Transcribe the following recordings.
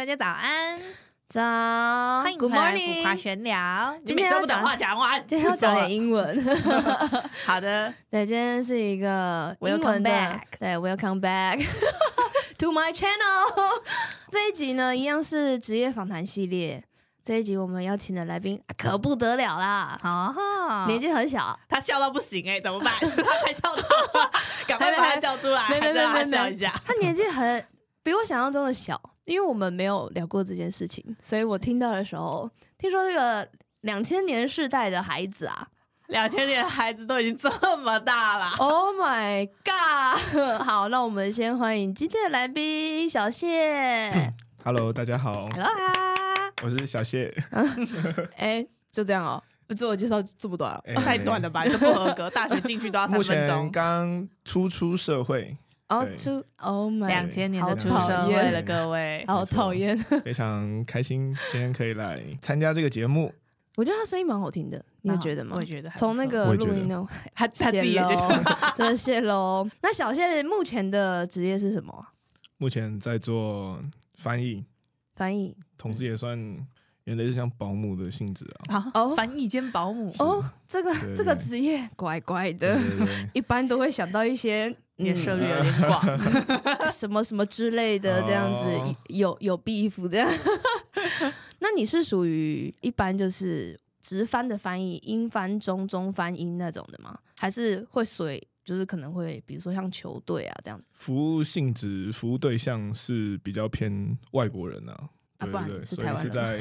大家早安，早，欢迎 Good 回来 morning，浮夸闲聊。今天要不等话讲完，今天要讲点英文。好的，对，今天是一个英文的 Welcome back 对，Welcome back to my channel。这一集呢，一样是职业访谈系列。这一集我们邀请的来宾可不得了啦，年纪很小，他笑到不行哎，怎么办？他快笑到了，赶快把他叫出来，没没没没笑一下。他年纪很比我想象中的小，因为我们没有聊过这件事情，所以我听到的时候，听说这个两千年世代的孩子啊，两千年孩子都已经这么大了，Oh my god！好，那我们先欢迎今天的来宾小谢。Hello，大家好。Hello 啊。我是小谢，哎、欸，就这样哦，自我介绍这么短、欸，太短了吧？这不合格，大学进去都要三分钟。目前刚初出社会，哦，出，Oh my，两千年的出社会了，各位，好讨厌，非常开心今天可以来参加这个节目。我觉得他声音蛮好听的，你也觉得吗？我也觉得，从那个录音呢，他他自己也觉得，真的谢喽。那小谢目前的职业是什么？目前在做翻译。翻译，同时也算原来是像保姆的性质啊。哦，翻译兼保姆。哦，这个这个职业怪怪的，一般都会想到一些也涉猎有点广，什么什么之类的，这样子、哦、有有 beef 这样。那你是属于一般就是直翻的翻译，英翻中，中翻英那种的吗？还是会随就是可能会比如说像球队啊这样？服务性质，服务对象是比较偏外国人啊。对对对，所以是在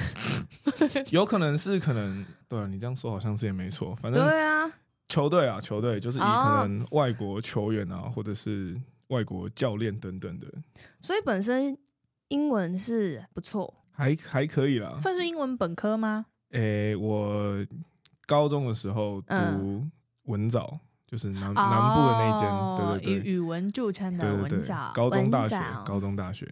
有可能是可能，对啊，你这样说好像是也没错，反正对啊，球队啊，球队就是以可能外国球员啊，或者是外国教练等等的，所以本身英文是不错，还还可以啦，算是英文本科吗？诶，我高中的时候读文藻，就是南南部的那间，对对对，以语文著称的文藻，高中大学，高中大学。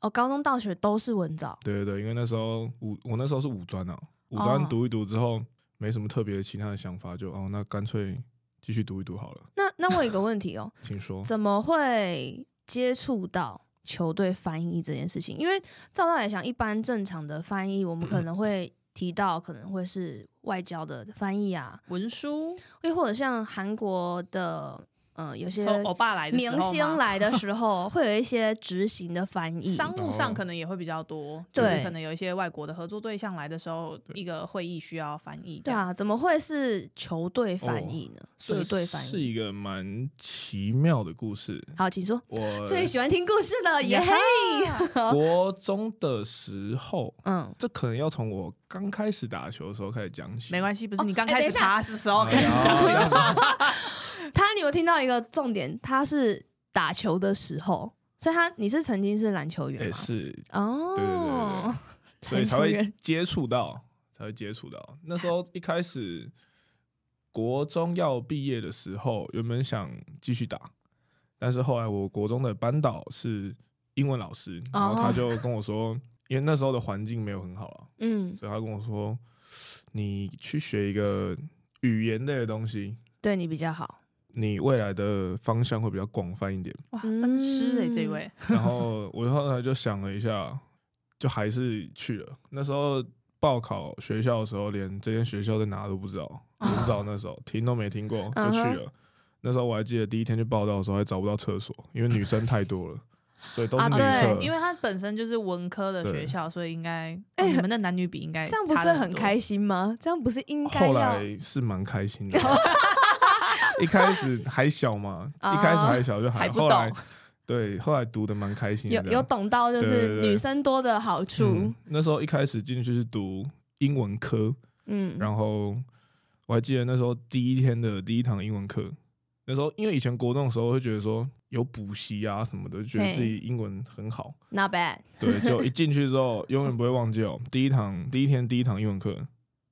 哦，高中、大学都是文藻。对对对，因为那时候五，我那时候是五专啊，五专读一读之后，没什么特别的其他的想法，就哦，那干脆继续读一读好了。那那我有一个问题哦，请说，怎么会接触到球队翻译这件事情？因为照道理讲，一般正常的翻译，我们可能会提到可能会是外交的翻译啊，文书，又或者像韩国的。嗯，有些欧巴来的明星来的时候，会有一些执行的翻译，商务上可能也会比较多。对，就是、可能有一些外国的合作对象来的时候，一个会议需要翻译。对啊，怎么会是球队翻译呢？球队翻译是一个蛮奇妙的故事。好，请说。我最喜欢听故事了，耶！国中的时候，嗯，这可能要从我刚开始打球的时候开始讲起。没关系，不是你刚开始打的时候开始讲起。哦 他，你有听到一个重点？他是打球的时候，所以他你是曾经是篮球员吗？也是哦，对对对对，所以才会接触到，才会接触到。那时候一开始国中要毕业的时候，原本想继续打，但是后来我国中的班导是英文老师，然后他就跟我说，哦、因为那时候的环境没有很好啊，嗯，所以他跟我说，你去学一个语言类的东西，对你比较好。你未来的方向会比较广泛一点。哇，恩师哎，这位。然后我后来就想了一下，就还是去了。那时候报考学校的时候，连这间学校在哪都不知道，不知道那时候听都没听过就去了。那时候我还记得第一天去报道的时候，还找不到厕所，因为女生太多了，所以都是女厕。因为它本身就是文科的学校，所以应该哎，你们的男女比应该这样不是很开心吗？这样不是应该？后来是蛮开心的。一开始还小嘛，一开始还小就还。后来对，后来读的蛮开心的，有有懂到就是女生多的好处。那时候一开始进去是读英文科，嗯，然后我还记得那时候第一天的第一堂英文课，那时候因为以前国中的时候会觉得说有补习啊什么的，觉得自己英文很好，Not bad。对，就一进去之后 永远不会忘记哦，第一堂第一天第一堂英文课，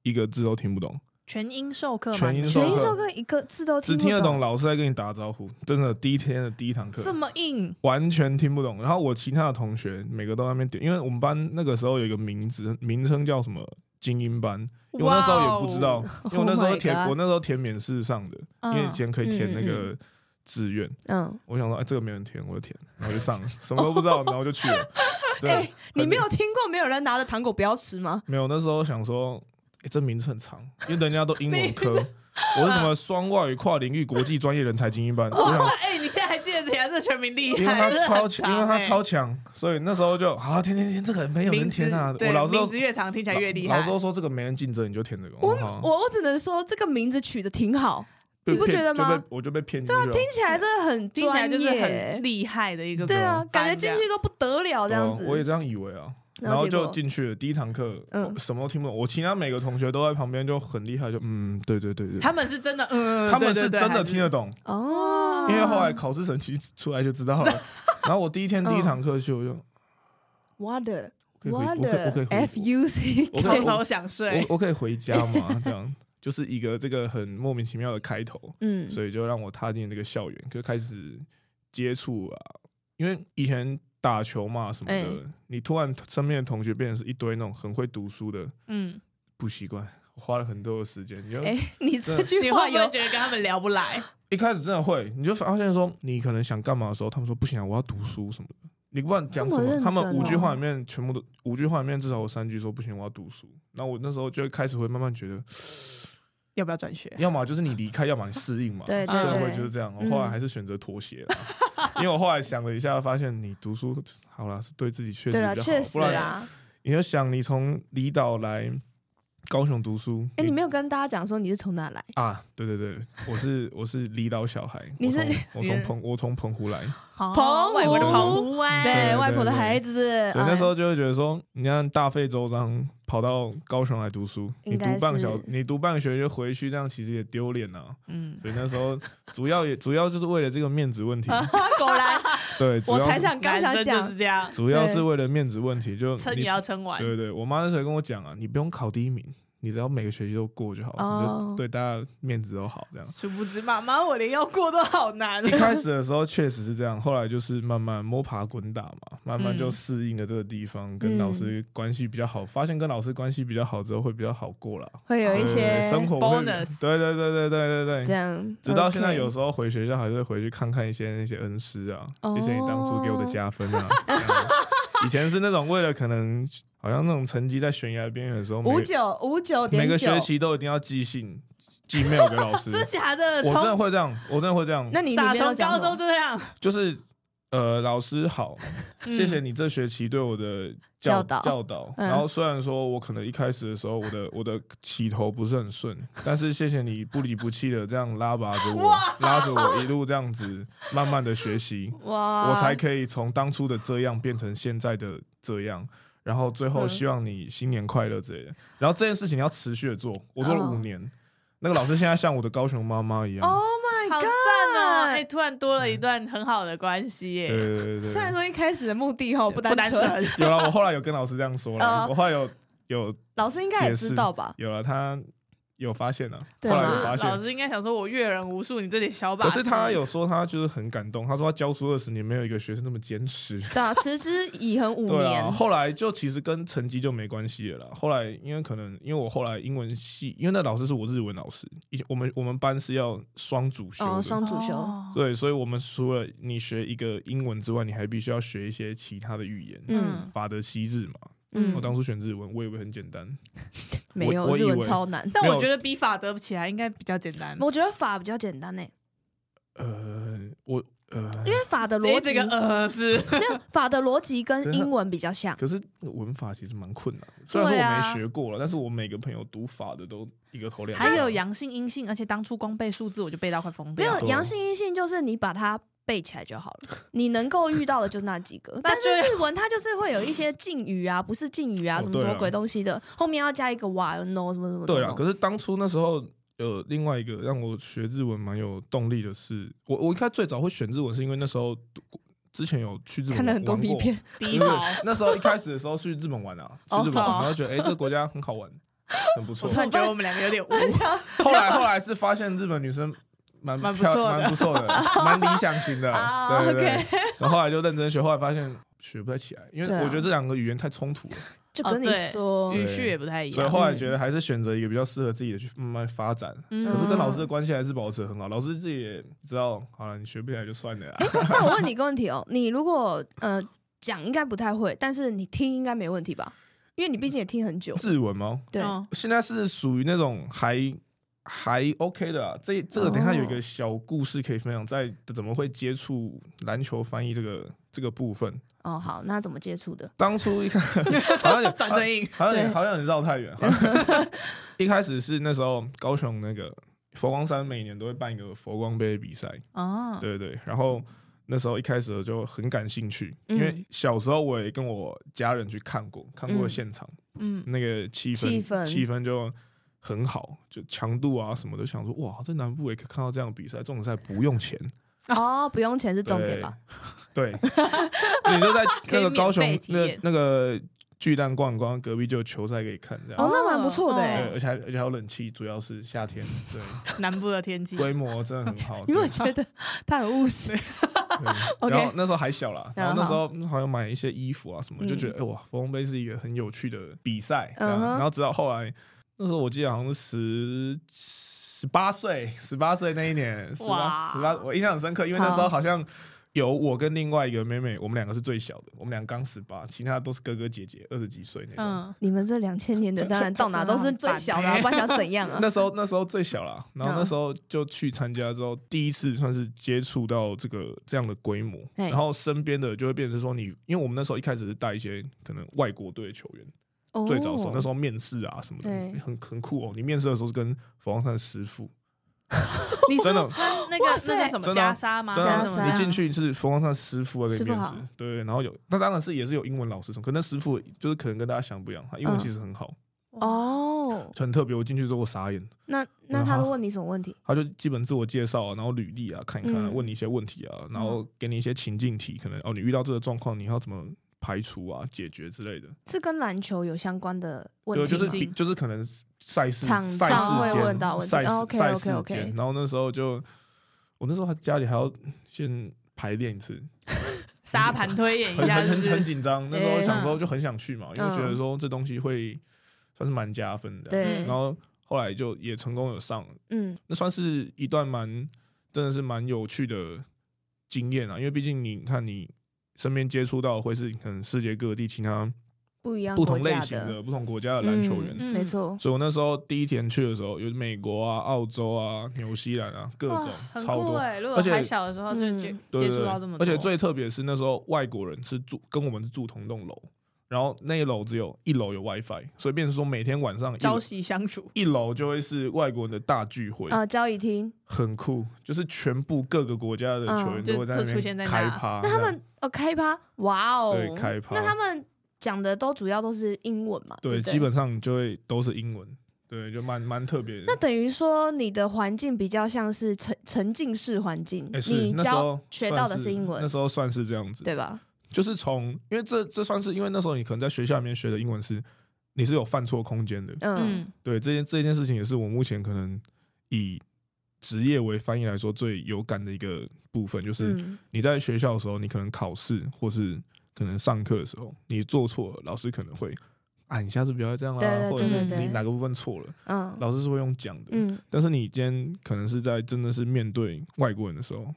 一个字都听不懂。全英授课吗？全英授课，一个字都听不懂，只听得懂老师在跟你打招呼。真的，第一天的第一堂课这么硬，完全听不懂。然后我其他的同学每个都在那边点，因为我们班那个时候有一个名字，名称叫什么精英班。因为我那时候也不知道，因为我那时候填，我那时候填免试上的，因为以前可以填那个志愿。嗯，我想说，哎，这个没人填，我就填，然后就上了，什么都不知道，然后就去了。哎，你没有听过没有人拿着糖果不要吃吗？没有，那时候想说，哎，这名字很长，因为人家都英文科。我是什么双外语跨领域国际专业人才精英班？哇，哎，你现在还记得起来这全名厉害？因为他超强，因为他超强，所以那时候就好填填填，这个没有人填啊。我老师名字越长听起来越厉害。老师说这个没人竞争，你就填这个。我我我只能说这个名字取得挺好，你不觉得吗？我就被骗进去。对啊，听起来真的很专业，就是很厉害的一个。对啊，感觉进去都不得了这样子。我也这样以为啊。然后就进去了，第一堂课，嗯，什么都听不懂。我其他每个同学都在旁边就很厉害，就嗯，对对对对。他们是真的，嗯，他们是真的听得懂哦。因为后来考试成绩出来就知道了。然后我第一天第一堂课去，我就，what what f u c，从头想睡。我可以回家吗？这样就是一个这个很莫名其妙的开头，嗯，所以就让我踏进那个校园，就开始接触啊，因为以前。打球嘛什么的，欸、你突然身边的同学变成是一堆那种很会读书的，嗯，不习惯，我花了很多的时间。你哎、欸，你这句话有觉得跟他们聊不来？一开始真的会，你就发现说，你可能想干嘛的时候，他们说不行啊，我要读书什么的。你不管讲什么，他们五句话里面全部都五句话里面至少有三句说不行，我要读书。那我那时候就开始会慢慢觉得。要不要转学？要么就是你离开，要么你适应嘛。对，社会就是这样。我后来还是选择妥协了，因为我后来想了一下，发现你读书好了，是对自己确实比较好。确实啊。你就想，你从离岛来高雄读书，哎，你没有跟大家讲说你是从哪来啊？对对对，我是 我是离岛小孩。你是我从澎我从澎湖来。澎湖的澎湖湾，对外婆的孩子。所以那时候就会觉得说，你看大费周章。跑到高雄来读书，你读半个小，你读半个学期就回去，这样其实也丢脸呐。嗯，所以那时候主要也主要就是为了这个面子问题。果然，对，我才想刚想讲就是这样，主要是为了面子问题，就撑也要撑完。对对，我妈那时候跟我讲啊，你不用考第一名。你只要每个学期都过就好了，就对大家面子都好，这样。殊不知，妈妈，我连要过都好难。一开始的时候确实是这样，后来就是慢慢摸爬滚打嘛，慢慢就适应了这个地方，跟老师关系比较好，发现跟老师关系比较好之后会比较好过了，会有一些生活 bonus。对对对对对对对，这样。直到现在，有时候回学校还是会回去看看一些那些恩师啊，谢谢你当初给我的加分啊。以前是那种为了可能。好像那种成绩在悬崖边缘的时候，五九五九点九，每个学期都一定要寄信寄 mail 给老师。真的假的？我真的会这样，我真的会这样。那你打从高中就这样？就是呃，老师好，谢谢你这学期对我的教导教导。然后虽然说我可能一开始的时候，我的我的起头不是很顺，但是谢谢你不离不弃的这样拉拔着我，拉着我一路这样子慢慢的学习，我才可以从当初的这样变成现在的这样。然后最后希望你新年快乐之类的。然后这件事情你要持续的做，我做了五年。那个老师现在像我的高雄妈妈一样。Oh my god！突然多了一段很好的关系耶。对对对。虽然说一开始的目的哈不单纯。有了，我后来有跟老师这样说了。我后来有有。老师应该也知道吧？有了他。有发现了，对后来有发现，老师应该想说，我阅人无数，你这点小把。可是他有说，他就是很感动。他说他教书二十年，没有一个学生那么坚持。对啊，持之以恒五 年。啊。后来就其实跟成绩就没关系了啦。后来因为可能因为我后来英文系，因为那老师是我日文老师，以前我们我们班是要双主修的，双主修。对，所以我们除了你学一个英文之外，你还必须要学一些其他的语言。嗯，法德西日嘛。嗯，我当初选日文，我以为很简单，没有日文超难。但我觉得比法德起来应该比较简单。我觉得法比较简单呢。呃，我呃，因为法的逻辑呃是没有法的逻辑跟英文比较像。可是文法其实蛮困难，虽然说我没学过了，但是我每个朋友读法的都一个头两个。还有阳性阴性，而且当初光背数字我就背到快疯掉。没有阳性阴性，就是你把它。背起来就好了。你能够遇到的就那几个，但是日文它就是会有一些敬语啊，不是敬语啊，什么什么鬼东西的，后面要加一个 wa no 什么什么。对啊，可是当初那时候有另外一个让我学日文蛮有动力的是，我我一开始最早会选日文是因为那时候之前有去日本，看了很多 B 片。第一那时候一开始的时候去日本玩啊，去日本玩，然后觉得哎这个国家很好玩，很不错。我突然觉得我们两个有点无聊。后来后来是发现日本女生。蛮蛮不错的，蛮理想型的，对对对。然后后来就认真学，后来发现学不太起来，因为我觉得这两个语言太冲突了。就跟你说，语序也不太一样，所以后来觉得还是选择一个比较适合自己的去慢慢发展。嗯可是跟老师的关系还是保持很好，老师自己也知道，好了，你学不起来就算了。那我问你一个问题哦，你如果呃讲应该不太会，但是你听应该没问题吧？因为你毕竟也听很久。日文吗？对，现在是属于那种还还 OK 的。这这个等下有一个小故事可以分享，在怎么会接触篮球翻译这个这个部分。哦，好，那怎么接触的？当初一看，好像有长得硬，好像有好像有点绕太远。一开始是那时候高雄那个佛光山每年都会办一个佛光杯比赛哦，对对，然后那时候一开始就很感兴趣，因为小时候我也跟我家人去看过，看过现场，嗯，那个气氛气氛气氛就很好，就强度啊什么的，想说哇，在南部也可以看到这样的比赛，这种赛不用钱。哦，不用钱是重点吧？对，你就在那个高雄那那个巨蛋逛逛，隔壁就有球赛可以看，这样。哦，那蛮不错的哎，而且还而且还有冷气，主要是夏天，对，南部的天气。规模真的很好。因为我觉得他很务实，然后那时候还小啦，然后那时候好像买一些衣服啊什么，就觉得哎哇，芙蓉杯是一个很有趣的比赛，然后直到后来，那时候我记得好像是十。十八岁，十八岁那一年，十八，十八，我印象很深刻，因为那时候好像有我跟另外一个妹妹，我们两个是最小的，我们两个刚十八，其他都是哥哥姐姐，二十几岁那种。嗯，你们这两千年的当然到哪都是最小的，不然想怎样啊？那时候那时候最小了，然后那时候就去参加之后，第一次算是接触到这个这样的规模，然后身边的就会变成说你，因为我们那时候一开始是带一些可能外国队的球员。最早的时候，那时候面试啊什么的，很很酷哦。你面试的时候是跟佛光山的师傅，你真的穿那个那是什么袈裟吗？袈裟。你进去是佛光山师傅在面试，对，然后有，那当然是也是有英文老师什么，可那师傅就是可能跟大家想不一样，他英文其实很好哦，很特别。我进去之后我傻眼。那那他都问你什么问题？他就基本自我介绍，啊然后履历啊看一看，问你一些问题啊，然后给你一些情境题，可能哦你遇到这个状况你要怎么？排除啊，解决之类的，是跟篮球有相关的问题，就是比就是可能赛事场上会问到问题，赛赛事间，然后那时候就我那时候还家里还要先排练一次，沙盘推演一下，很很很紧张。那时候想说就很想去嘛，因为觉得说这东西会算是蛮加分的。对，然后后来就也成功有上，嗯，那算是一段蛮真的是蛮有趣的经验啊，因为毕竟你看你。身边接触到会是可能世界各地其他不一样、不同类型的不同国家的篮球员，没错。所以我那时候第一天去的时候，有美国啊、澳洲啊、纽西兰啊，各种超多。而且还小的时候就接接触到这么多。而且最特别是那时候外国人是住跟我们是住同栋楼。然后那一楼只有一楼有 WiFi，所以变成说每天晚上朝夕相处，一楼就会是外国人的大聚会啊，交易厅很酷，就是全部各个国家的球员都会在那边开趴。那他们哦开趴，哇哦，对开趴。那他们讲的都主要都是英文嘛？对，基本上就会都是英文，对，就蛮蛮特别的。那等于说你的环境比较像是沉沉浸式环境，你教学到的是英文，那时候算是这样子，对吧？就是从，因为这这算是，因为那时候你可能在学校里面学的英文是，你是有犯错空间的。嗯，对，这件这件事情也是我目前可能以职业为翻译来说最有感的一个部分，就是你在学校的时候，你可能考试或是可能上课的时候，你做错了，老师可能会，啊，你下次不要这样啦，或者是你哪个部分错了，嗯，老师是会用讲的。嗯，但是你今天可能是在真的是面对外国人的时候。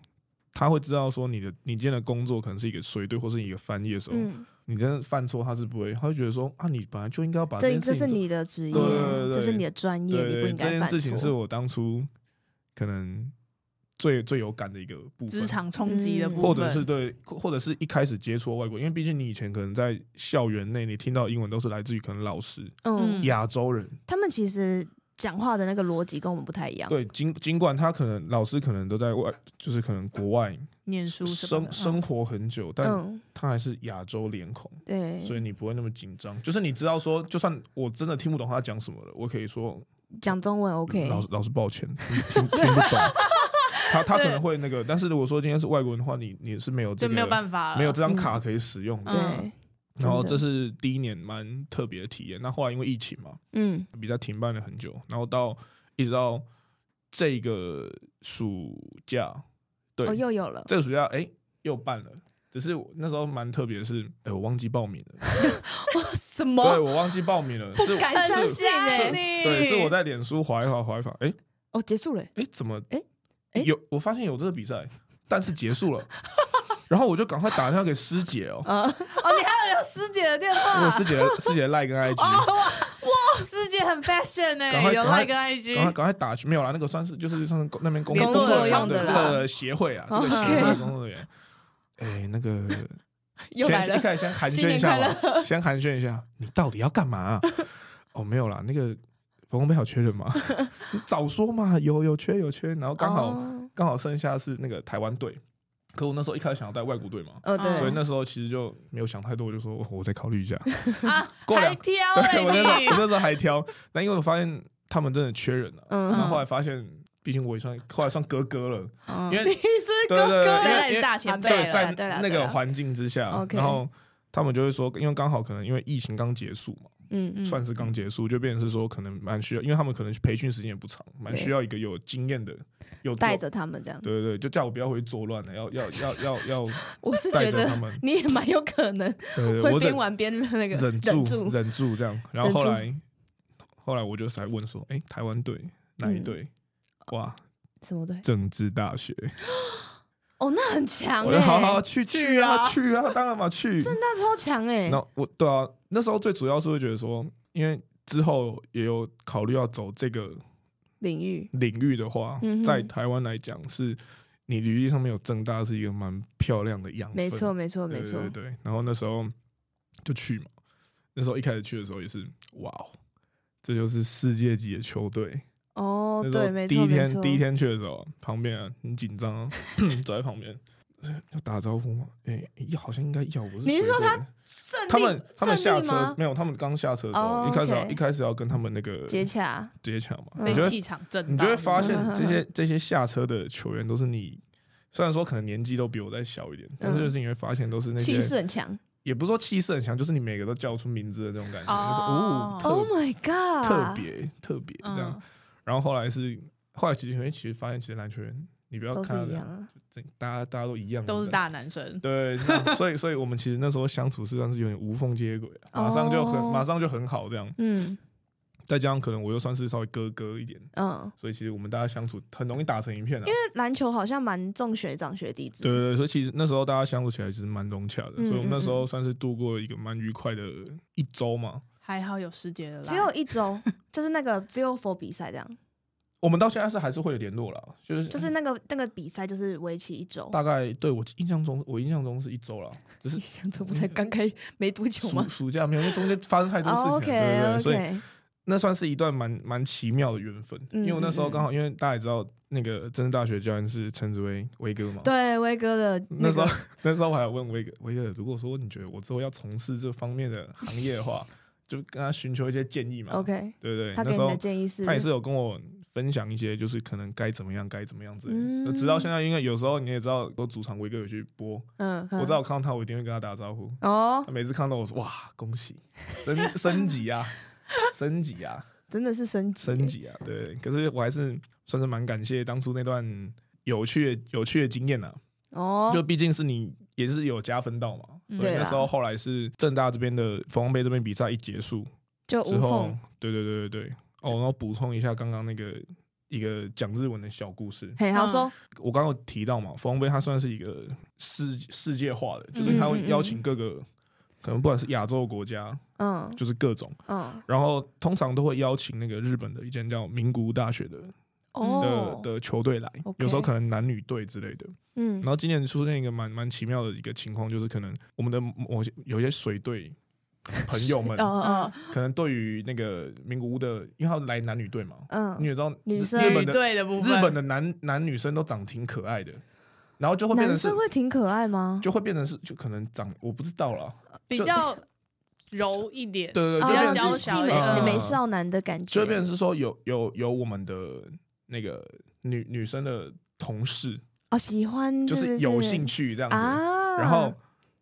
他会知道说你的你今天的工作可能是一个随队或是一个翻译的时候，嗯、你真的犯错，他是不会，他会觉得说啊，你本来就应该要把这件事情做，这这是你的职业，对对对，这是你的专业，你不应该犯错。这件事情是我当初可能最最有感的一个部分，职场冲击的部分，或者是对，或者是一开始接触外国，因为毕竟你以前可能在校园内，你听到英文都是来自于可能老师，嗯，亚洲人，他们其实。讲话的那个逻辑跟我们不太一样。对，尽尽管他可能老师可能都在外，就是可能国外念书生生活很久，嗯、但他还是亚洲脸孔。对，所以你不会那么紧张。就是你知道说，就算我真的听不懂他讲什么了，我可以说讲中文 OK。老师老师抱歉，听听不懂。他他可能会那个，但是如果说今天是外国人的话，你你是没有这个就没有办法，没有这张卡可以使用的。嗯、对。然后这是第一年蛮特别的体验。那后来因为疫情嘛，嗯，比赛停办了很久。然后到一直到这个暑假，对，哦，又有了。这个暑假，哎，又办了。只是那时候蛮特别的是，哎，我忘记报名了。什么？对，我忘记报名了，不敢相信哎！对，是我在脸书划一划，划一划，哎，哦，结束了，哎，怎么？哎，有，我发现有这个比赛，但是结束了，然后我就赶快打电话给师姐哦。哦，你还有留师姐的电话？我师姐，师姐赖跟 IG。哇，师姐很 fashion 哎，有赖跟 IG，赶快赶快打去，没有啦，那个算是就是算是那边工工作用的这个协会啊，这个协会工作人员。哎，那个，先一开始先寒暄一下嘛，先寒暄一下，你到底要干嘛？哦，没有啦，那个冯洪杯好缺人吗？你早说嘛，有有缺有缺，然后刚好刚好剩下是那个台湾队，可我那时候一开始想要带外国队嘛，所以那时候其实就没有想太多，我就说我再考虑一下。啊，还挑对，我那时候我那时候还挑，但因为我发现他们真的缺人了，然后后来发现。毕竟我也算后来算哥哥了，因为 你是哥哥，在大前辈，在那个环境之下，然后他们就会说，因为刚好可能因为疫情刚结束嘛，嗯，算是刚结束，就变成是说可能蛮需要，因为他们可能培训时间也不长，蛮需要一个有经验的，有带着他们这样，对对对，就叫我不要回去作乱了，要要要要要，我是觉得你也蛮有可能，会边玩边那个忍住忍住这样，然后后来后来我就才问说，哎，台湾队哪一队？哇，什么队？政治大学。哦，那很强我哎！好好去去啊去啊，当然嘛去。政大超强哎！那我对啊，那时候最主要是会觉得说，因为之后也有考虑要走这个领域领域的话，在台湾来讲，是你履历上面有政大是一个蛮漂亮的样子。没错没错没错，对对。然后那时候就去嘛，那时候一开始去的时候也是，哇哦，这就是世界级的球队。哦，对，没错，第一天第一天去的时候，旁边啊很紧张，走在旁边要打招呼吗？哎，好像应该要。不是？你是说他他们他们下车没有？他们刚下车的时候，一开始一开始要跟他们那个接洽接洽嘛？你觉得气场正？你就会发现这些这些下车的球员都是你，虽然说可能年纪都比我再小一点，但是就是你会发现都是那些气势很强，也不是说气势很强，就是你每个都叫出名字的那种感觉，就是哦，Oh my God，特别特别这样。然后后来是后来其实因为其实发现其实篮球员你不要看到这样，大家大家都一样，都是大男生。对，所以所以我们其实那时候相处是算是有点无缝接轨，马上就很马上就很好这样。嗯，再加上可能我又算是稍微哥哥一点，嗯，所以其实我们大家相处很容易打成一片。因为篮球好像蛮重学长学弟制。对对对，所以其实那时候大家相处起来其实蛮融洽的，所以我们那时候算是度过一个蛮愉快的一周嘛。还好有师姐的，只有一周，就是那个只有 for 比赛这样。我们到现在是还是会有联络了，就是就是那个那个比赛就是为期一周，大概对我印象中我印象中是一周了，就是印象中不才刚开没多久吗？暑假没有，因为中间发生太多事情了，对对对，所以那算是一段蛮蛮奇妙的缘分。因为我那时候刚好，因为大家也知道那个政治大学教练是称之为威哥嘛，对威哥的那时候 那时候我还问威哥威哥，如果说你觉得我之后要从事这方面的行业的话，就跟他寻求一些建议嘛。OK，对对，他给你的建议是，他也是有跟我。分享一些就是可能该怎么样，该怎么样子。嗯，直到现在，因为有时候你也知道，我主场威哥有去播，嗯，我知道我看到他，我一定会跟他打招呼。哦，每次看到我说哇，恭喜升升级啊，升级啊，真的是升级升级啊，对。可是我还是算是蛮感谢当初那段有趣的有趣的经验啊。哦，就毕竟是你也是有加分到嘛。对，那时候后来是正大这边的冯洪杯这边比赛一结束就之后，对对对对对。哦，然后补充一下刚刚那个一个讲日文的小故事。嘿，他说，我刚刚有提到嘛，冯洪杯它算是一个世世界化的，就是他会邀请各个可能不管是亚洲国家，嗯，就是各种，嗯，然后通常都会邀请那个日本的一间叫名古屋大学的的的球队来，有时候可能男女队之类的，嗯，然后今年出现一个蛮蛮奇妙的一个情况，就是可能我们的某些有些水队。朋友们，可能对于那个名古屋的，因为他来男女队嘛，嗯，你也知道，女生队的部分，日本的男男女生都长挺可爱的，然后就会变成是会挺可爱吗？就会变成是就可能长我不知道了，比较柔一点，对对对，就变成是美美少男的感觉，就会变成是说有有有我们的那个女女生的同事哦，喜欢就是有兴趣这样子，然后。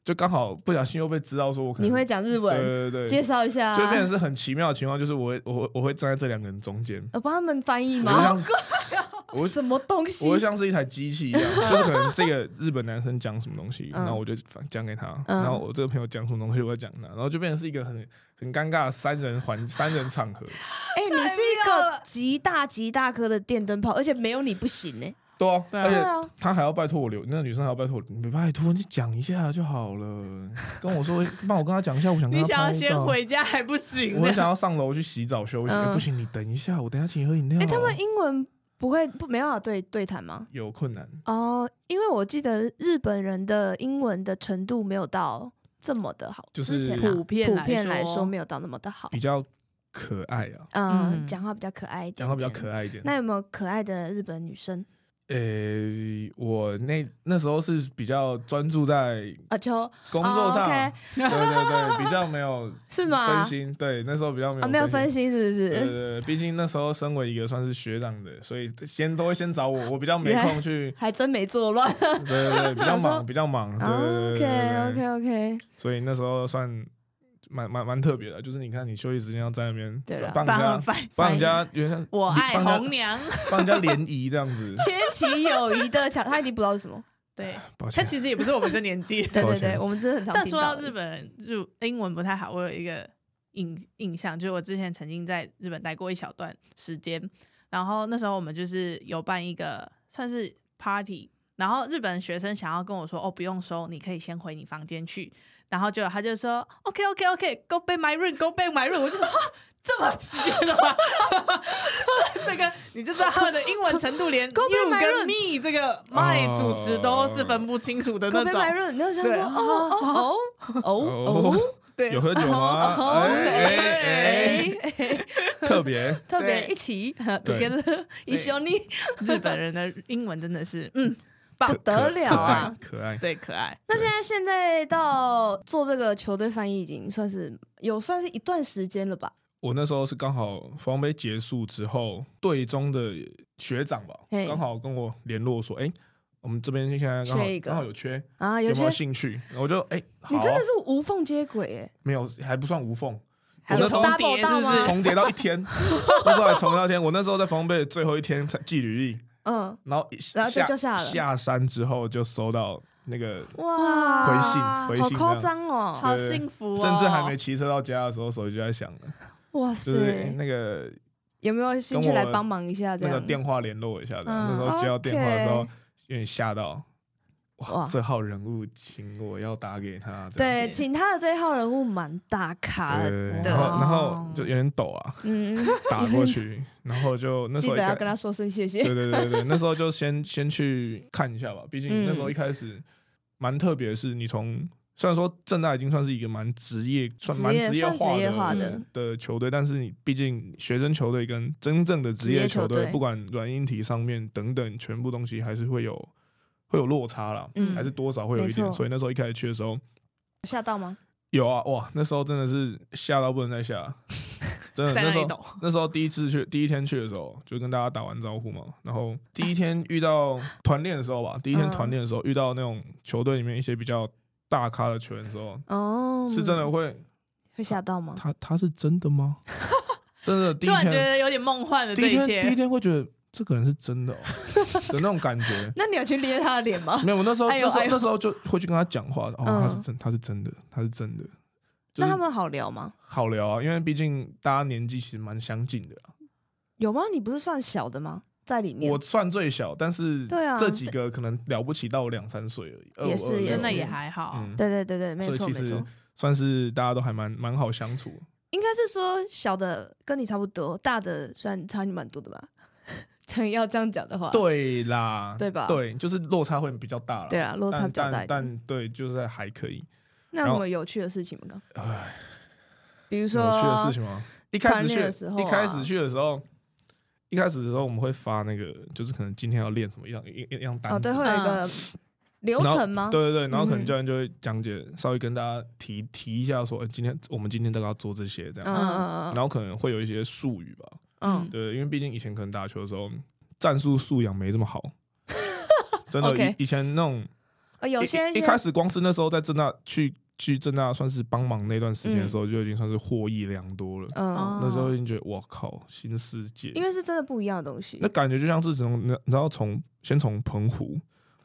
就刚好不小心又被知道说我可能你会讲日文，对对对，介绍一下，就变成是很奇妙的情况，就是我会我会我会站在这两个人中间，我帮他们翻译吗？我 什么东西？我会像是一台机器一样，就是可能这个日本男生讲什么东西，然后我就讲给他，然后我这个朋友讲什么东西，我就讲他，然后就变成是一个很很尴尬的三人环三人场合。哎，你是一个极大极大颗的电灯泡，而且没有你不行呢。对啊，而且他还要拜托我留，那个女生还要拜托我，你拜托你讲一下就好了，跟我说，帮我跟他讲一下，我想。你想要先回家还不行？我想要上楼去洗澡休息，不行，你等一下，我等下请你喝饮料。哎，他们英文。不会不没办法对对谈吗？有困难哦，因为我记得日本人的英文的程度没有到这么的好，就是普遍普遍来说没有到那么的好，比较可爱啊，嗯，讲话比较可爱一点，讲话比较可爱一点。那有没有可爱的日本女生？呃、欸，我那那时候是比较专注在啊，就工作上，哦 okay、对对对，比较没有是吗？分心，对，那时候比较没有、啊、没有分心，是不是？对对对，毕竟那时候身为一个算是学长的，所以先都会先找我，我比较没空去，还真没作乱，对对对，比较忙，比较忙，对对对，对，OK OK OK，所以那时候算。蛮蛮蛮特别的，就是你看你休息时间要在那边对帮人家帮人家原来我爱红娘 帮人家联谊这样子，牵起友谊的桥，他已经不知道是什么。对，他其实也不是我们这年纪。对对对，我们真的很常。但说到日本人就英文不太好，我有一个印印象，就是我之前曾经在日本待过一小段时间，然后那时候我们就是有办一个算是 party，然后日本学生想要跟我说，哦，不用收，你可以先回你房间去。然后就他就说 OK OK OK，Go back my room，Go back my room。我就说这么直接的吗？这这个你就知道他们的英文程度，连 you 跟 me 这个 my 主词都是分不清楚的那种。Go back my room，你就想说 哦哦哦哦，对，有喝酒吗？哎哎，特别特别一起 together 一绪に。日本人的英文真的是嗯。不得了啊！可爱，对，可爱。那现在现在到做这个球队翻译，已经算是有算是一段时间了吧？我那时候是刚好福冈杯结束之后，队中的学长吧，刚好跟我联络说：“哎，我们这边现在刚好刚好有缺啊，有没有兴趣？”我就哎，你真的是无缝接轨哎，没有还不算无缝，还有重叠到吗？重叠到一天，那时候还重叠到一天。我那时候在福冈杯最后一天寄履历。嗯，然后然后就就下了，下山之后就收到那个哇回信，回信好夸张哦，好幸福，哦。甚至还没骑车到家的时候，手机就在响了。哇塞，那个有没有兴趣来帮忙一下？这样？那个电话联络一下的，那时候接到电话的时候有点吓到。哇，这号人物请我要打给他。对，请他的这号人物蛮大咖的，然后然后就有点抖啊，嗯，打过去，然后就那时候记得要跟他说声谢谢。对对对对，那时候就先先去看一下吧，毕竟那时候一开始蛮特别，是你从虽然说正大已经算是一个蛮职业、算蛮职业化的的。球队，但是你毕竟学生球队跟真正的职业球队，不管软硬体上面等等，全部东西还是会有。会有落差啦，嗯、还是多少会有一点，所以那时候一开始去的时候，吓到吗？有啊，哇，那时候真的是吓到不能再吓，真的。那时候那时候第一次去，第一天去的时候，就跟大家打完招呼嘛，然后第一天遇到团练的时候吧，第一天团练的时候遇到那种球队里面一些比较大咖的球员的时候，哦，是真的会会吓到吗？他他是真的吗？真的，突然觉得有点梦幻的这一切，第一天会觉得。这个人是真的哦，的那种感觉。那你有去捏他的脸吗？没有，我那时候那时候那时候就会去跟他讲话。哦，他是真，他是真的，他是真的。那他们好聊吗？好聊啊，因为毕竟大家年纪其实蛮相近的。有吗？你不是算小的吗？在里面，我算最小，但是对啊，这几个可能了不起到两三岁而已。也是，真的也还好。对对对对，没错没错，算是大家都还蛮蛮好相处。应该是说小的跟你差不多，大的算差你蛮多的吧。要这样讲的话，对啦，对吧？对，就是落差会比较大了。对啊，落差比较大，但对，就是还可以。那有什么有趣的事情吗？哎，比如说有趣的事情吗？一开始去的时候，一开始去的时候，一开始的时候我们会发那个，就是可能今天要练什么样一一样单词。哦，对，会有一个流程吗？对对对，然后可能教练就会讲解，稍微跟大家提提一下，说，今天我们今天大概要做这些这样。嗯嗯嗯。然后可能会有一些术语吧。嗯，对，因为毕竟以前可能打球的时候战术素养没这么好，真的，以以前那种呃，有些一一开始光是那时候在正大去去正大算是帮忙那段时间的时候，就已经算是获益良多了。嗯，那时候已经觉得哇靠，新世界，因为是真的不一样的东西。那感觉就像是从然后从先从澎湖，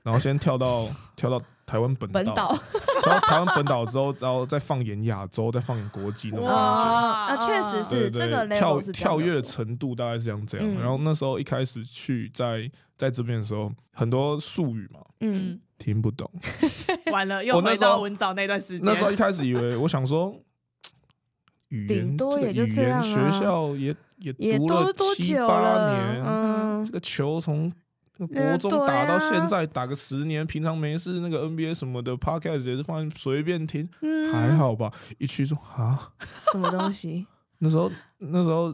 然后先跳到 跳到台湾本岛，然后台湾本岛之后，然后再放眼亚洲，再放眼国际那种感觉。啊，确实是这个跳跳跃的程度大概是这样这样。然后那时候一开始去在在这边的时候，很多术语嘛，嗯。听不懂，完了又回到文藻那段时间。那时候一开始以为，我想说，语言多也就这样、啊、语言学校也也读了七八年，嗯，这个球从国中打到现在，打个十年，平常没事那个 NBA 什么的 Podcast 也是放随便听，嗯、还好吧？一去说啊，什么东西？那时候，那时候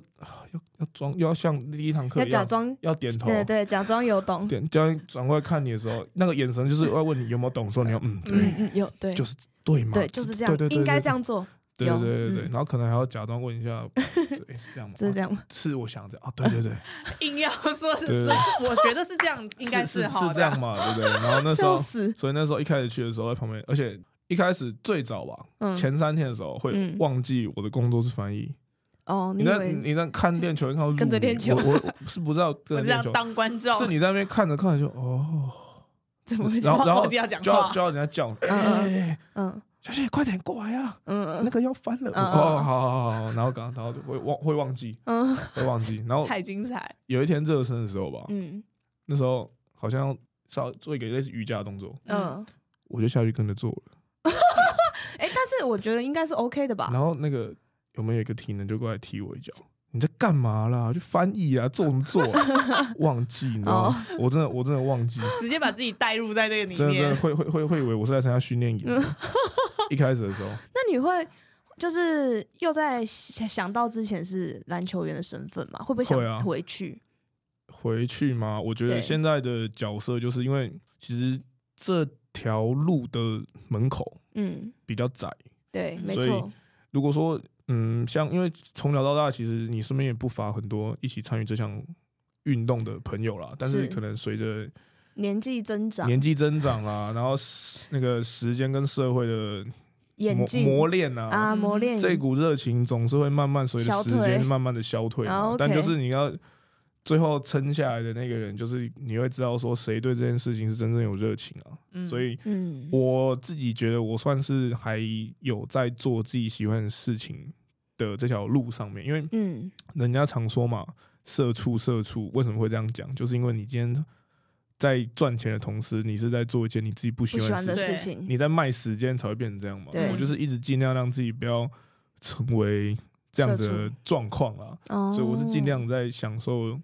要要装，要像第一堂课要假装要点头，对对，假装有懂。点，教练转过来看你的时候，那个眼神就是要问你有没有懂，说你要嗯，嗯嗯有对，就是对嘛，对就是这样，对，应该这样做。对对对对，然后可能还要假装问一下，对是这样吗？是这样吗？是我想这样啊，对对对，硬要说是是，我觉得是这样，应该是是这样嘛，对不对？然后那时候，所以那时候一开始去的时候在旁边，而且一开始最早吧，前三天的时候会忘记我的工作是翻译。哦，你在你在看练球，看跟着练球，我我是不知道跟着练球当观众，是你在那边看着看着就哦，怎么会？然后然后就要就要就要人家叫，嗯嗯，小谢快点过来啊，嗯，那个要翻了，哦，好好好，然后刚然后就会忘会忘记，嗯，会忘记，然后太精彩。有一天热身的时候吧，嗯，那时候好像稍做一个类似瑜伽的动作，嗯，我就下去跟着做了，哎，但是我觉得应该是 OK 的吧。然后那个。有没有一个体能就过来踢我一脚？你在干嘛啦？去翻译啊，做什么做？忘记，你知道吗？我真的，我真的忘记，直接把自己带入在那个里面，真的真的会会会会以为我是在参加训练营。一开始的时候，那你会就是又在想到之前是篮球员的身份吗？会不会想回去？回去吗？我觉得现在的角色就是因为其实这条路的门口嗯比较窄，对，没错。如果说嗯，像因为从小到大，其实你身边也不乏很多一起参与这项运动的朋友啦。但是可能随着年纪增长，年纪增长啦，然后那个时间跟社会的磨磨练啊，啊磨练，这股热情总是会慢慢随着时间慢慢的消退嘛。但就是你要。最后撑下来的那个人，就是你会知道说谁对这件事情是真正有热情啊。嗯、所以，我自己觉得我算是还有在做自己喜欢的事情的这条路上面。因为，嗯，人家常说嘛，社畜社畜，为什么会这样讲？就是因为你今天在赚钱的同时，你是在做一件你自己不喜欢的事情，你在卖时间才会变成这样嘛。我就是一直尽量让自己不要成为这样子的状况啊。所以我是尽量在享受。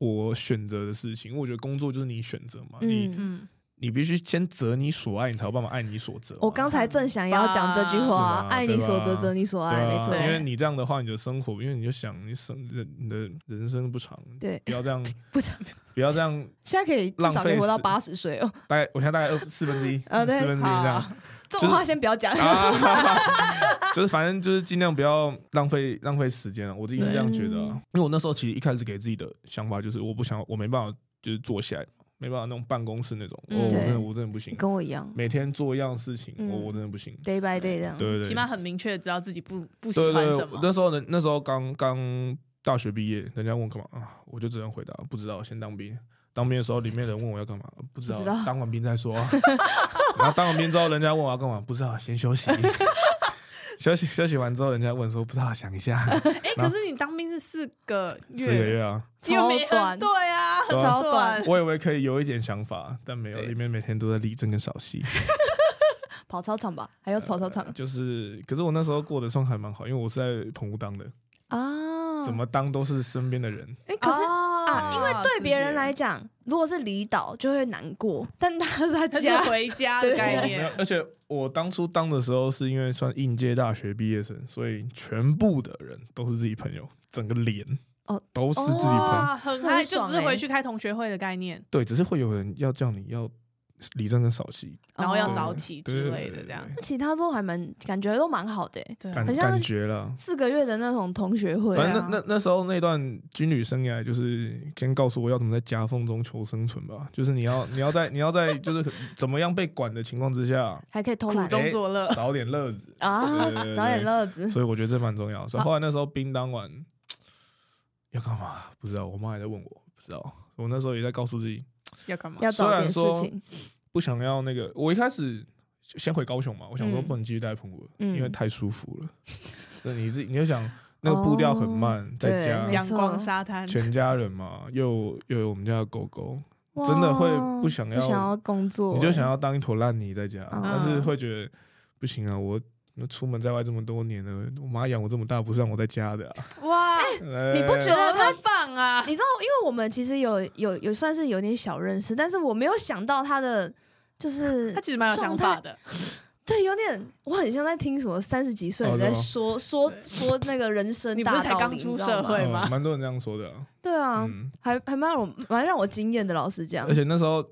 我选择的事情，因为我觉得工作就是你选择嘛，嗯、你你必须先择你所爱，你才有办法爱你所择。我刚才正想要讲这句话，爱你所择，择你所爱，没错。因为你这样的话，你的生活，因为你就想，你生人你的人生不长，对，不要这样，不长，不要这样。现在可以至少可以活到八十岁哦，大概我现在大概二四分之一，四分之一这样。这种话先不要讲，就是反正就是尽量不要浪费浪费时间，我自己是这样觉得，因为我那时候其实一开始给自己的想法就是，我不想，我没办法，就是坐下来，没办法那种办公室那种，我真的我真的不行，跟我一样，每天做一样事情，我我真的不行，day by day 这样，对对，起码很明确的知道自己不不喜欢什么。那时候呢，那时候刚刚大学毕业，人家问我干嘛啊，我就只能回答不知道，先当兵。当兵的时候，里面人问我要干嘛，不知道。当完兵再说。然后当完兵之后，人家问我要干嘛，不知道，先休息。休息休息完之后，人家问说不知道，想一下。哎，可是你当兵是四个月，四个月啊，超短，对啊，超短。我以为可以有一点想法，但没有，里面每天都在立正跟扫戏。跑操场吧，还有跑操场。就是，可是我那时候过得算还蛮好，因为我是在澎湖当的啊，怎么当都是身边的人。哎，可是。啊，因为对别人来讲，如果是离岛就会难过，但他是他家回家的 概念。而且我当初当的时候，是因为算应届大学毕业生，所以全部的人都是自己朋友，整个连哦都是自己朋友，很嗨，就只是回去开同学会的概念。对，只是会有人要叫你要理政跟扫息，然后要早起之类的，这样。那其他都还蛮感觉都蛮好的，对，感感觉了。四个月的那种同学会，反正那那那时候那段军旅生涯，就是先告诉我要怎么在夹缝中求生存吧。就是你要 你要在你要在 就是怎么样被管的情况之下，还可以偷懒，苦中作乐，找点乐子啊，找点乐子。所以我觉得这蛮重要。所以后来那时候兵当完要干嘛？不知道，我妈还在问我，不知道。我那时候也在告诉自己。要干嘛？要找点事情，不想要那个。我一开始先回高雄嘛，我想说不能继续待澎湖，嗯、因为太舒服了。那、嗯、你自己，你就想那个步调很慢，哦、在家阳光沙滩，全家人嘛，又又有我们家的狗狗，真的会不想要，想要工作，你就想要当一坨烂泥在家，嗯、但是会觉得不行啊，我。那出门在外这么多年了，我妈养我这么大，不是让我在家的啊！哇，欸、你不觉得他棒啊？你知道，因为我们其实有有有算是有点小认识，但是我没有想到他的就是 他其实蛮有想法的。对，有点我很像在听什么三十几岁在说、哦、说说那个人生大道理，你不是才刚出社会吗？蛮、哦、多人这样说的、啊。对啊，嗯、还还蛮让我蛮让我惊艳的，老师讲。而且那时候。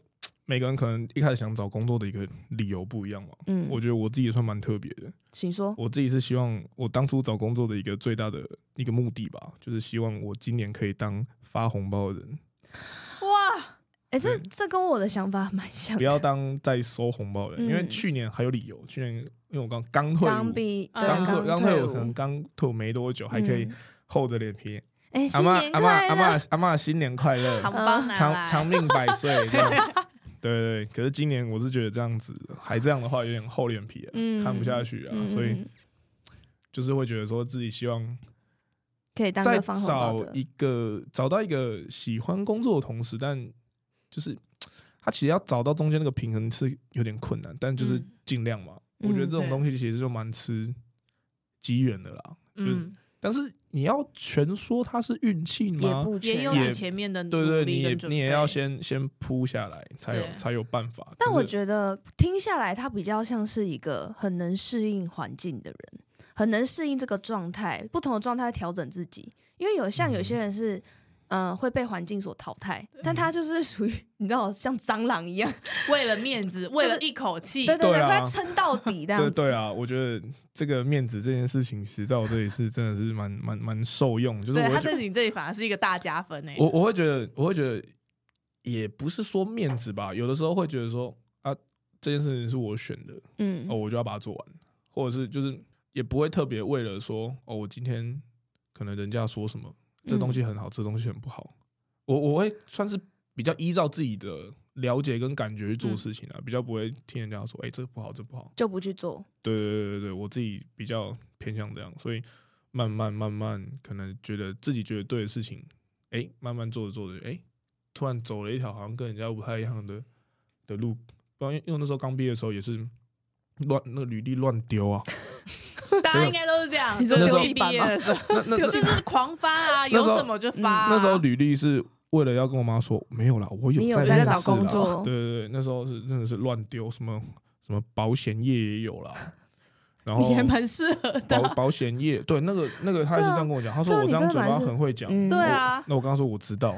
每个人可能一开始想找工作的一个理由不一样嘛。嗯，我觉得我自己也算蛮特别的。请说。我自己是希望我当初找工作的一个最大的一个目的吧，就是希望我今年可以当发红包的人。哇，哎、欸，这这跟我的想法蛮像。不要当在收红包的人，嗯、因为去年还有理由。去年因为我刚刚退伍，刚毕刚退刚退伍，可能刚退伍没多久，还可以厚着脸皮。哎、嗯，阿妈阿妈阿妈阿妈，新年快乐，长长命百岁。对，对对，可是今年我是觉得这样子还这样的话有点厚脸皮啊，嗯、看不下去啊，嗯、所以就是会觉得说自己希望可以再找一个找到一个喜欢工作的同时，但就是他其实要找到中间那个平衡是有点困难，但就是尽量嘛。嗯、我觉得这种东西其实就蛮吃机缘的啦，嗯。就是但是你要全说他是运气吗？也不全，也有你前面的努力对对，你也你也要先先铺下来，才有才有办法。但我觉得听下来，他比较像是一个很能适应环境的人，很能适应这个状态，不同的状态调整自己。因为有像有些人是。嗯、呃，会被环境所淘汰，但他就是属于你知道，像蟑螂一样，为了面子，为了一口气，对对对，会撑到底的。对对啊，我觉得这个面子这件事情，其实在我这里是真的是蛮蛮蛮受用。就是我他在你这里反而是一个大加分诶。我我会觉得，我会觉得，也不是说面子吧，有的时候会觉得说啊，这件事情是我选的，嗯，哦，我就要把它做完，或者是就是也不会特别为了说哦，我今天可能人家说什么。这东西很好，这东西很不好。我我会算是比较依照自己的了解跟感觉去做事情啊，比较不会听人家说，哎，这个不好，这不好，就不去做。对对对对对，我自己比较偏向这样，所以慢慢慢慢，可能觉得自己觉得对的事情，哎，慢慢做着做着，哎，突然走了一条好像跟人家不太一样的的路。不然因为那时候刚毕业的时候也是乱那个履历乱丢啊。大家应该都是这样。你说丢毕业的时候，就是狂发啊，有什么就发。那时候履历是为了要跟我妈说，没有啦，我有在找工作。对对对，那时候是真的是乱丢，什么什么保险业也有啦。然后也蛮适合的。保保险业，对那个那个他也是这样跟我讲，他说我这张嘴巴很会讲。对啊。那我刚刚说我知道。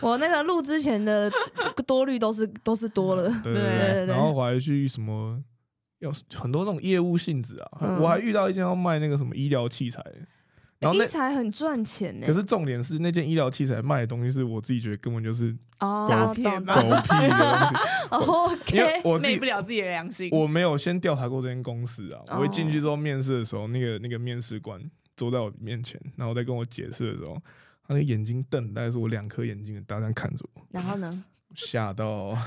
我那个录之前的多虑都是都是多了。对对对。然后我还去什么？有很多那种业务性质啊，嗯、我还遇到一件要卖那个什么医疗器材，然后那、欸、医材很赚钱呢。可是重点是那件医疗器材卖的东西是我自己觉得根本就是哦诈骗狗屁的东西。OK，因为我昧不了自己的良心。我没有先调查过这间公司啊，我一进去之后面试的时候，那个那个面试官坐在我面前，然后在跟我解释的时候，他那眼睛瞪，大概是我两颗眼睛的大这样看着我。然后呢？吓到，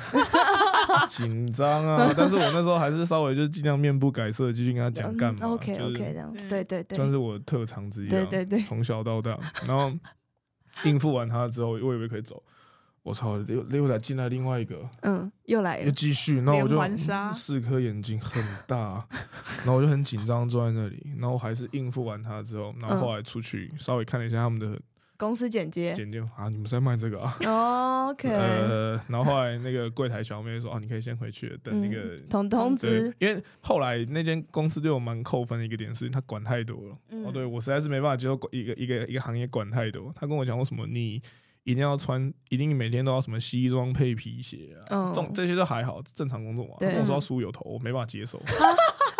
紧张啊！但是我那时候还是稍微就尽量面不改色，继续跟他讲干嘛。OK OK，这样对对对，算是我的特长之一。对对对，从小到大，然后应付完他之后，我以为可以走。我操，又又来进来另外一个，嗯，又来了，又继续。然后我就四颗眼睛很大，然后我就很紧张坐在那里，然后还是应付完他之后，然后后来出去稍微看了一下他们的。公司简介，简介啊，你们在卖这个啊？哦，OK。呃，然后后来那个柜台小妹说：“啊，你可以先回去等那个通通知。”因为后来那间公司对我蛮扣分的一个点是，他管太多了。哦，对我实在是没办法接受一个一个一个行业管太多。他跟我讲过什么，你一定要穿，一定每天都要什么西装配皮鞋啊，嗯这这些都还好，正常工作嘛。我说要梳油头，我没办法接受。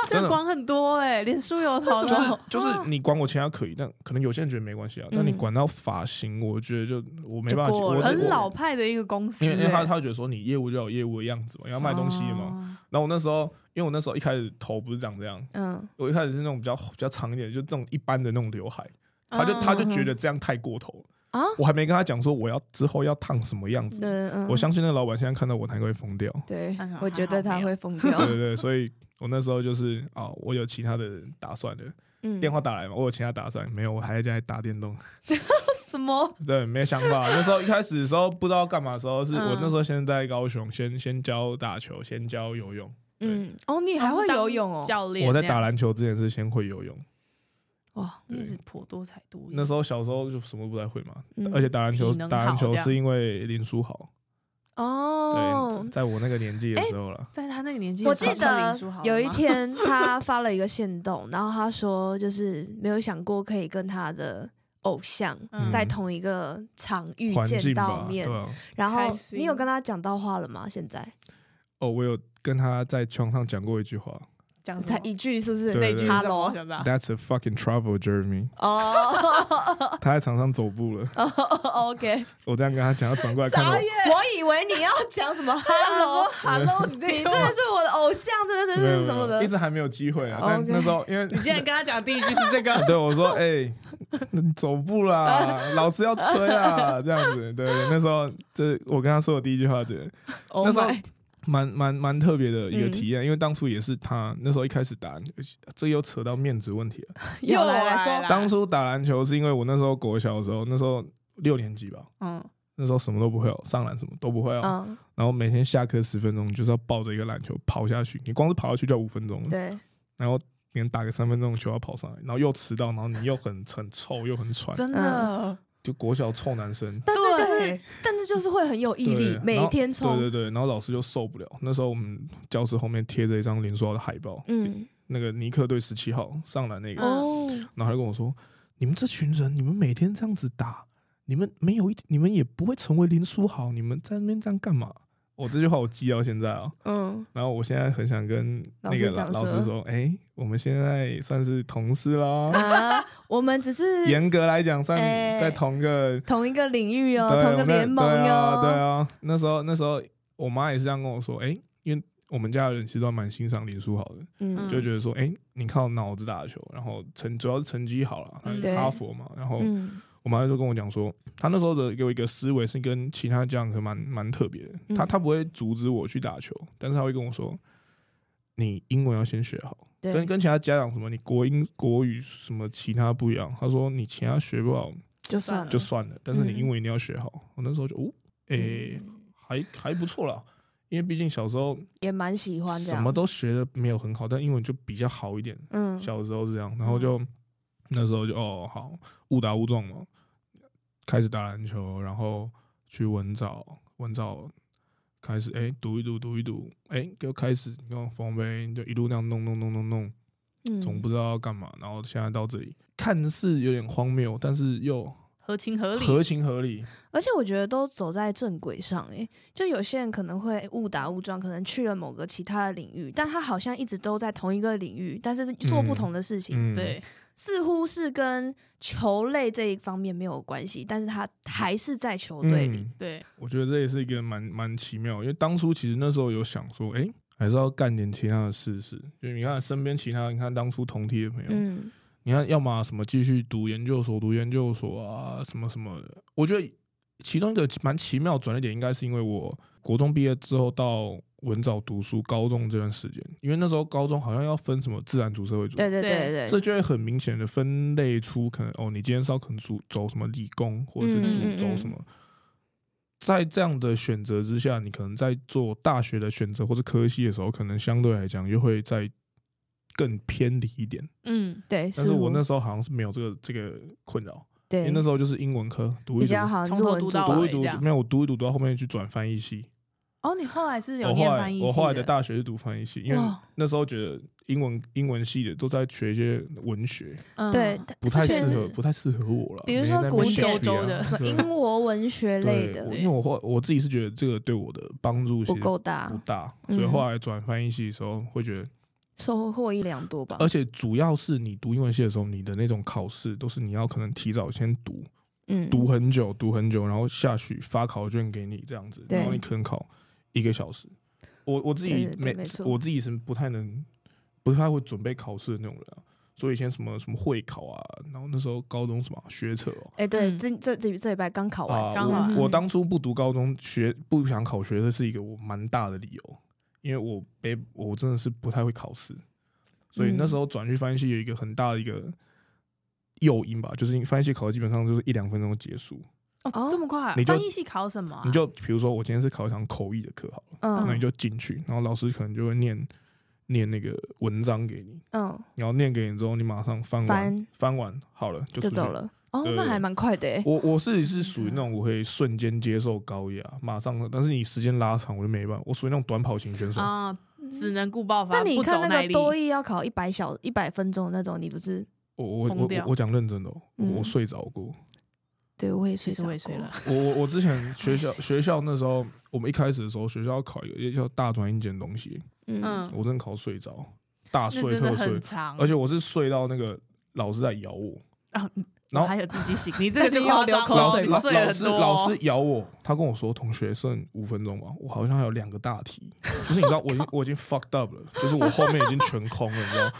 这样管很多哎，连梳油头就是就是你管我其他可以，但可能有些人觉得没关系啊。但你管到发型，我觉得就我没办法。我很老派的一个公司，因为因为他他觉得说你业务就要有业务的样子嘛，要卖东西的嘛。然后我那时候，因为我那时候一开始头不是长这样，嗯，我一开始是那种比较比较长一点，就这种一般的那种刘海，他就他就觉得这样太过头。啊！我还没跟他讲说我要之后要烫什么样子。嗯嗯。我相信那个老板现在看到我，他应该会疯掉。对，我觉得他会疯掉。对对对，所以我那时候就是哦，我有其他的打算的。嗯。电话打来嘛，我有其他打算，没有，我还在家里打电动。什么？对，没想法。那时候一开始的时候不知道干嘛的时候，是我那时候先在高雄，先先教打球，先教游泳。嗯。哦，你还会游泳哦？教练。我在打篮球之前是先会游泳。哇，那是颇多才多艺。那时候小时候就什么不太会嘛，而且打篮球，打篮球是因为林书豪。哦，对，在我那个年纪的时候了，在他那个年纪，我记得 有一天他发了一个线动，然后他说就是没有想过可以跟他的偶像在同一个场域见到面。然后你有跟他讲到话了吗？现在？哦，我有跟他在床上讲过一句话。讲才一句是不是？那句是什么？That's a fucking travel Jeremy。哦，他在场上走步了。OK，我这样跟他讲，他转过来看我。我以为你要讲什么？Hello，Hello，你真的是我的偶像，真的是什么的？一直还没有机会啊。但那时候，因为你竟然跟他讲第一句是这个，对我说：“哎，走步啦，老师要催啊，这样子。”对对，那时候这我跟他说的第一句话，这那时候。蛮蛮蛮特别的一个体验，嗯、因为当初也是他那时候一开始打，这又扯到面子问题了。又来了，说当初打篮球是因为我那时候国小的时候，那时候六年级吧，嗯，那时候什么都不会哦，上篮什么都不会哦，嗯、然后每天下课十分钟就是要抱着一个篮球跑下去，你光是跑下去就要五分钟了，对，然后连打个三分钟球要跑上来，然后又迟到，然后你又很很臭又很喘，真的。嗯。就国小臭男生，但是就是，但是就是会很有毅力，每一天冲。对对对，然后老师就受不了。那时候我们教室后面贴着一张林书豪的海报，嗯，那个尼克队十七号上篮那个，哦，然后他就跟我说：“你们这群人，你们每天这样子打，你们没有一，你们也不会成为林书豪，你们在那边这样干嘛？”我这句话我记到现在啊，嗯，然后我现在很想跟那个老老师说，哎，我们现在算是同事啦，啊，我们只是 严格来讲算在同个同一个领域哦，同个联盟哟，对啊，那时候那时候我妈也是这样跟我说，哎，因为我们家的人其实都蛮欣赏林书豪的，嗯，就觉得说，哎，你靠脑子打球，然后成主要是成绩好了，哈佛嘛，然后。我妈就跟我讲说，她那时候的给我一个思维是跟其他家长蛮蛮特别的。她她不会阻止我去打球，但是她会跟我说，你英文要先学好，对跟跟其他家长什么，你国英国语什么其他不一样。她说你其他学不好就算了就算了，但是你英文一定要学好。我那时候就哦，诶、欸，还还不错啦，因为毕竟小时候也蛮喜欢，什么都学的没有很好，但英文就比较好一点。嗯，小时候是这样，然后就。那时候就哦好，误打误撞嘛，开始打篮球，然后去文藻，文藻开始哎读一读读一读，哎就开始用丰碑就一路那样弄弄弄弄弄，嗯，总不知道要干嘛，然后现在到这里，看似有点荒谬，但是又合情合理，合情合理，而且我觉得都走在正轨上，哎，就有些人可能会误打误撞，可能去了某个其他的领域，但他好像一直都在同一个领域，但是做不同的事情，嗯。嗯、对。似乎是跟球类这一方面没有关系，但是他还是在球队里。嗯、对，我觉得这也是一个蛮蛮奇妙，因为当初其实那时候有想说，哎、欸，还是要干点其他的事事。就你看身边其他，你看当初同梯的朋友，嗯、你看要么什么继续读研究所，读研究所啊，什么什么的。我觉得其中一个蛮奇妙转折点，应该是因为我国中毕业之后到。文藻读书，高中这段时间，因为那时候高中好像要分什么自然组、社会组，对对对对，这就会很明显的分类出可能哦，你今天是要可能走走什么理工，或者是走走什么，嗯嗯嗯，在这样的选择之下，你可能在做大学的选择或者科系的时候，可能相对来讲又会再更偏离一点。嗯，对。但是我那时候好像是没有这个这个困扰，对，因为那时候就是英文科读一读，从头读到尾，读一读，没有我读一读读到后面去转翻译系。哦，你后来是有我后来念翻译系我后来的大学是读翻译系，因为那时候觉得英文英文系的都在学一些文学，嗯对，不太适合，不太适合我了。比如说古典的英国文学类的因为我后我自己是觉得这个对我的帮助其不实够大不，大，嗯所以后来转翻译系的时候会觉得，收获一两多吧。而且主要是你读英文系的时候，你的那种考试都是你要可能提早先读，嗯，读很久，读很久，然后下去发考卷给你这样子，对然后你可能考一个小时。我我自己没我自己是不太能，不太会准备考试的那种人啊。所以以前什么什么会考啊，然后那时候高中什么学测哦、哎，对，嗯这这这这礼拜刚考完，啊，刚好我当初不读高中学不想考学测是一个我蛮大的理由，因为我没我真的是不太会考试，所以那时候转去翻译系有一个很大的一个诱因吧，就是翻译系考的基本上就是一两分钟结束，哦哦，这么快啊？你就翻译系考什么啊？你就比如说我今天是考一堂口译的课好了，那嗯你就进去，然后老师可能就会念念那个文章给你，嗯，然后念给你之后，你马上翻完翻翻完好了就走。了。哦，那还蛮快的哎。我我是是属于那种我可以瞬间接受高压，马上，但是你时间拉长我就没办法。我属于那种短跑型选手，啊，只能顾爆发，那你不走看那。个多益要考一百小一百分钟的那种，你不是？我我我我我讲认真的哦，我嗯我睡着过。对，我也睡着我也睡了。我我我之前 学校学校那时候，我们一开始的时候，学校要考一个也叫大专英检东西，嗯，嗯，我真的考睡着，大那睡特睡很，长，而且我是睡到那个老师在咬我，啊，然后还有自己醒，你这个就要流夸张了，口水吗你睡老师很多。哦。老师咬我，他跟我说同学剩五分钟吧，我好像还有两个大题，就是你知道我已经 我已经 fucked up 了，就是我后面已经全空了，你知道，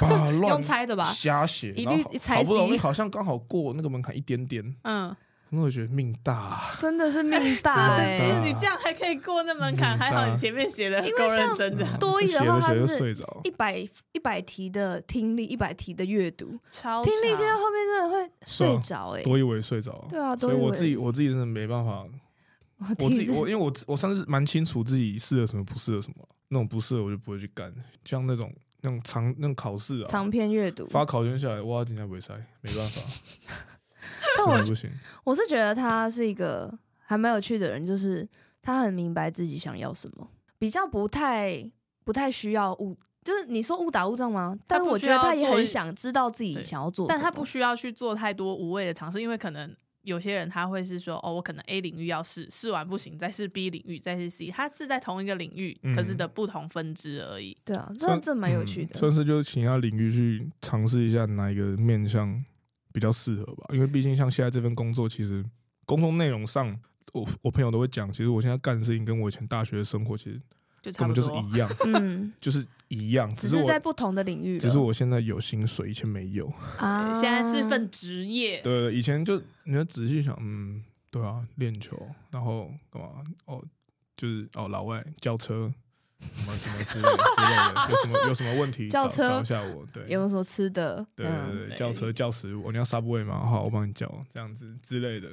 把用乱猜的吧？瞎写，一然后好不容易好像刚好过那个门槛一点点，嗯，那我觉得命大啊，真的是命大真哎、的是你这样还可以过那门槛，嗯还好你前面写的够认真的，多一的话它写着写着是睡着，一百一百题的听力，一百题的阅读，超听力强听到后面真的会睡着哎、多以为睡着，对啊，所以多益我自己我自己真的没办法，我我自己我因为我我算是蛮清楚自己适合什么不适合什么，那种不适合我就不会去干，像那种那种长那种考试啊，长篇阅读，发考卷下来，哇，今天不会塞，没办法，但我。我是觉得他是一个还蛮有趣的人，就是他很明白自己想要什么，比较不太不太需要误，就是你说误打误撞吗？但是我觉得他也很想知道自己想要做但他不需要去做太多无谓的尝试，因为可能有些人他会是说，哦，我可能 A 领域要试，试完不行，再试 B 领域，再试 C，他是在同一个领域，嗯可是的不同分支而已。对啊，这这蛮有趣的。嗯算是就是其他领域去尝试一下哪一个面向比较适合吧。因为毕竟像现在这份工作，其实工作内容上，我我朋友都会讲，其实我现在干的事情跟我以前大学的生活其实。根本就是一样，嗯，就是一样，只只是我是在不同的领域，只是我现在有薪水，以前没有。啊，现在是份职业，对，以前就你要仔细想，嗯，对啊，练球，然后干嘛？哦，就是哦，老外教车。什么什么之类的之类的，有什么有什么问题找叫车找一下我，对，有什么吃的，对嗯对对，对叫车叫食物，你要 Subway 吗？好，我帮你叫，这样子之类的。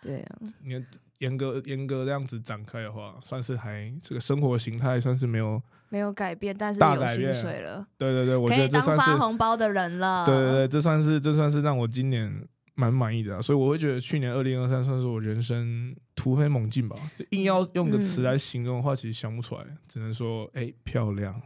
对啊，你严格严格这样子展开的话，算是还这个生活形态算是没有。没有改变，但是有薪大改变水了，对对对，我可以当觉得这算是发红包的人了。对对对，这算是这算是让我今年蛮满意的、啊，所以我会觉得去年二零二三算是我人生突飞猛进吧。就硬要用个词来形容的话，其实想不出来，只能说哎、漂亮。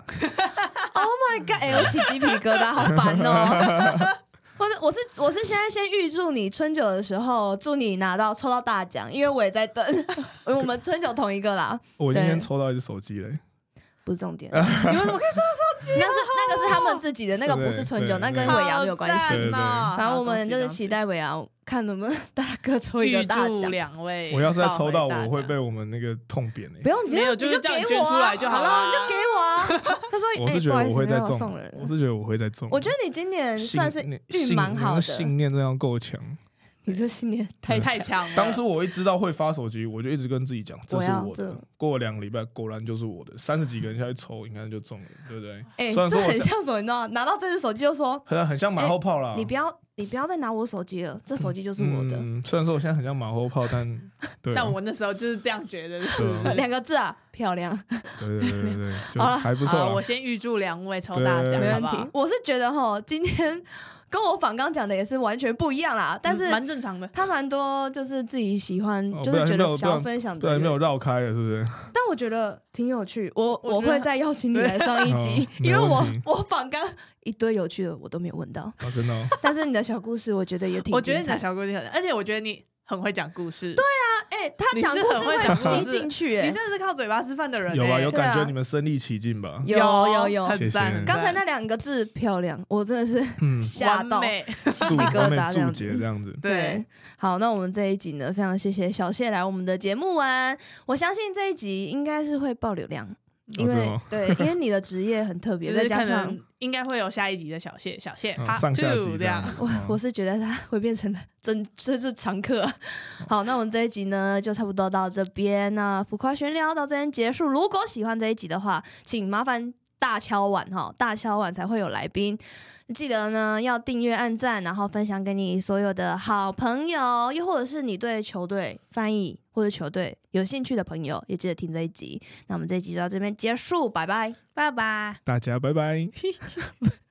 Oh my god！哎、我起鸡皮疙瘩，好烦哦。或 者我是我是现在先预祝你春酒的时候，祝你拿到抽到大奖，因为我也在等。我们春酒同一个啦，我今天抽到一只手机嘞，不是重点。你们怎么可以 那是那个是他们自己的，那个不是春酒，那跟对尾牙没有关系。然后我们就是期待尾牙，看能不能大哥抽一个大奖。两位，我要是再抽到，我会被我们那个痛扁的、不用，你就没有你就给我啊出来就好好了，你就给我啊。他说：“ 我是觉哎不好意思得我会再中没有送人，我是觉得我会再中。我觉得你今年算是念运蛮好的，信念真的要够强。你这信念太太强。了。当初我一知道会发手机，我就一直跟自己讲，这是我的我。过了两个礼拜，果然就是我的。三十几个人下去抽，应该就中了，对不对？哎，这很像什么？你知道，拿到这只手机就说，很很像马后炮啦。你不要你不要再拿我手机了，这手机就是我的。嗯，虽然说我现在很像马后炮，但对、啊，但我那时候就是这样觉得，两个字啊，漂亮。对对对对对，就还不错。我先预祝两位抽大奖，没问题。我是觉得哈，今天。跟我访刚讲的也是完全不一样啦，但是蛮正常的。他蛮多就是自己喜欢，就是觉得想要分享的，对，没有绕开了，是不是？但我觉得挺有趣，我我会再邀请你来上一集，因为我我访刚一堆有趣的我都没有问到，真的。但是你的小故事我觉得也挺，我觉得你的小故事很，而且我觉得你。很会讲故事，对啊，哎、欸，他讲故事会吸进去，哎，你真的是靠嘴巴吃饭的人，有啊，有感觉你们身临其境吧？有有有，很赞。刚才那两个字漂亮，我真的是吓到，美鸡皮疙瘩这样子，这样子。对，好，那我们这一集呢，非常谢谢小谢来我们的节目玩，我相信这一集应该是会爆流量。因为、哦、对，因为你的职业很特别，再加上应该会有下一集的小谢，小谢，哦、上下集这样。我我是觉得他 会变成真，这是常客、啊。好，那我们这一集呢，就差不多到这边。那浮夸闲聊到这边结束。如果喜欢这一集的话，请麻烦。大敲碗哈，大敲碗才会有来宾。记得呢，要订阅、按赞，然后分享给你所有的好朋友，又或者是你对球队翻译或者球队有兴趣的朋友，也记得听这一集。那我们这一集就到这边结束，拜拜，拜拜，大家拜拜。